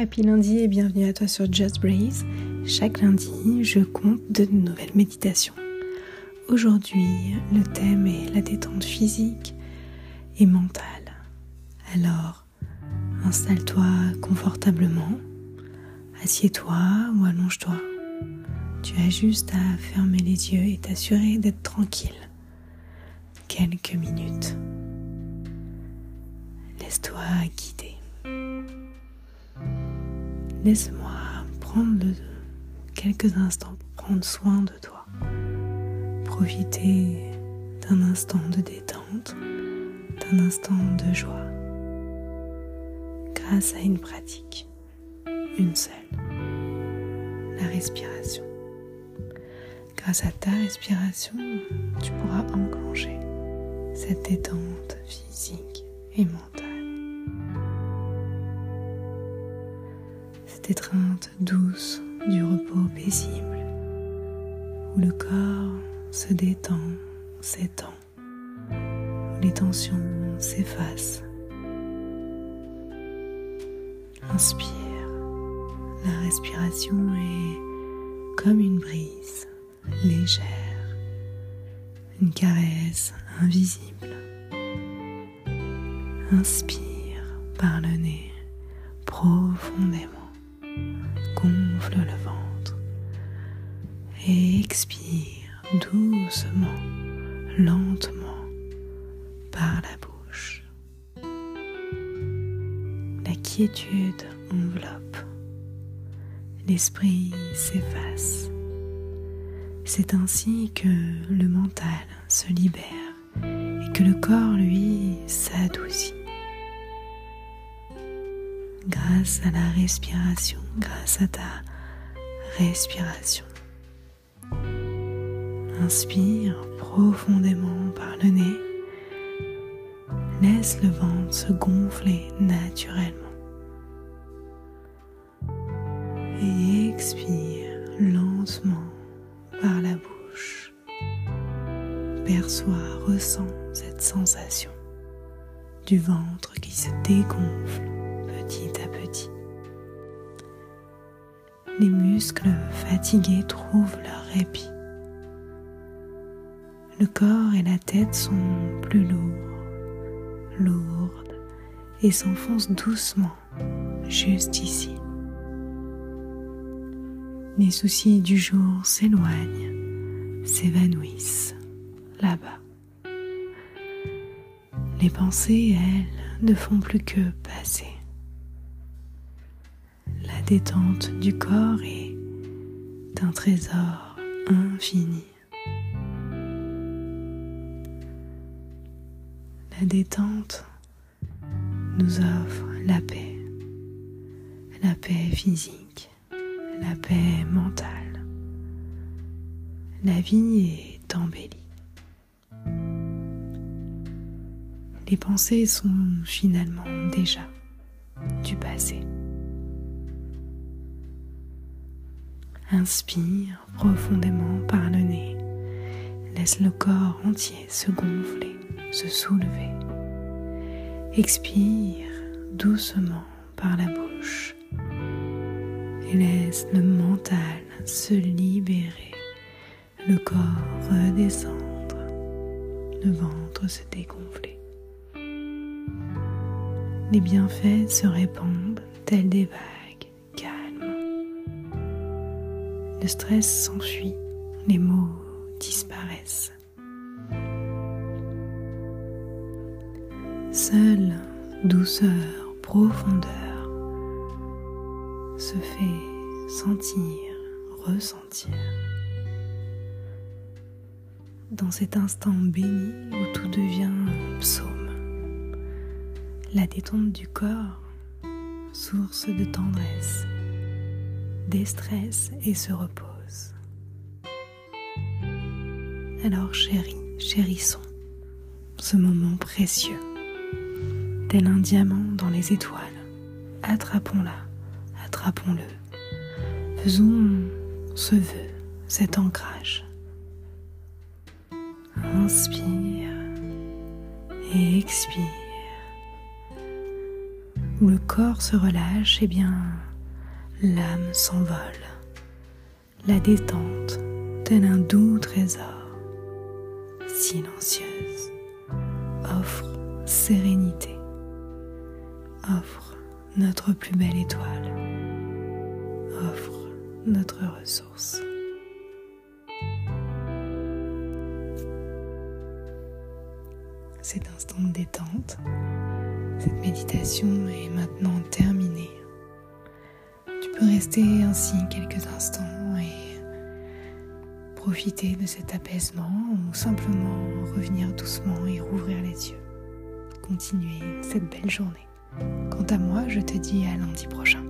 Happy lundi et bienvenue à toi sur Just Breeze. Chaque lundi, je compte de nouvelles méditations. Aujourd'hui, le thème est la détente physique et mentale. Alors, installe-toi confortablement, assieds-toi ou allonge-toi. Tu as juste à fermer les yeux et t'assurer d'être tranquille. Quelques minutes. Laisse-toi guider. Laisse-moi prendre quelques instants pour prendre soin de toi. Profiter d'un instant de détente, d'un instant de joie. Grâce à une pratique, une seule, la respiration. Grâce à ta respiration, tu pourras enclencher cette détente physique et mentale. Étreinte douce du repos paisible, où le corps se détend, s'étend, où les tensions s'effacent. Inspire, la respiration est comme une brise légère, une caresse invisible. Inspire par le nez profondément gonfle le ventre et expire doucement, lentement par la bouche. La quiétude enveloppe, l'esprit s'efface. C'est ainsi que le mental se libère et que le corps, lui, s'adoucit grâce à la respiration, grâce à ta respiration. Inspire profondément par le nez. Laisse le ventre se gonfler naturellement. Et expire lentement par la bouche. Perçois, ressens cette sensation du ventre qui se dégonfle Les muscles fatigués trouvent leur répit. Le corps et la tête sont plus lourds, lourdes et s'enfoncent doucement juste ici. Les soucis du jour s'éloignent, s'évanouissent là-bas. Les pensées, elles, ne font plus que passer détente du corps est un trésor infini. La détente nous offre la paix, la paix physique, la paix mentale. La vie est embellie. Les pensées sont finalement déjà du passé. Inspire profondément par le nez. Laisse le corps entier se gonfler, se soulever. Expire doucement par la bouche. Et laisse le mental se libérer, le corps redescendre, le ventre se dégonfler. Les bienfaits se répandent tels des vagues Le stress s'enfuit, les mots disparaissent. Seule douceur, profondeur se fait sentir, ressentir. Dans cet instant béni où tout devient psaume, la détente du corps, source de tendresse déstresse et se repose. Alors chérie, chérissons ce moment précieux, tel un diamant dans les étoiles. Attrapons-la, attrapons-le. Faisons ce vœu, cet ancrage. Inspire et expire. Où le corps se relâche, et eh bien, l'âme s'envole, la détente, tel un doux trésor, silencieuse, offre sérénité, offre notre plus belle étoile, offre notre ressource. Cet instant de détente, cette méditation est maintenant terminée. Rester ainsi quelques instants et profiter de cet apaisement ou simplement revenir doucement et rouvrir les yeux. Continuer cette belle journée. Quant à moi, je te dis à lundi prochain.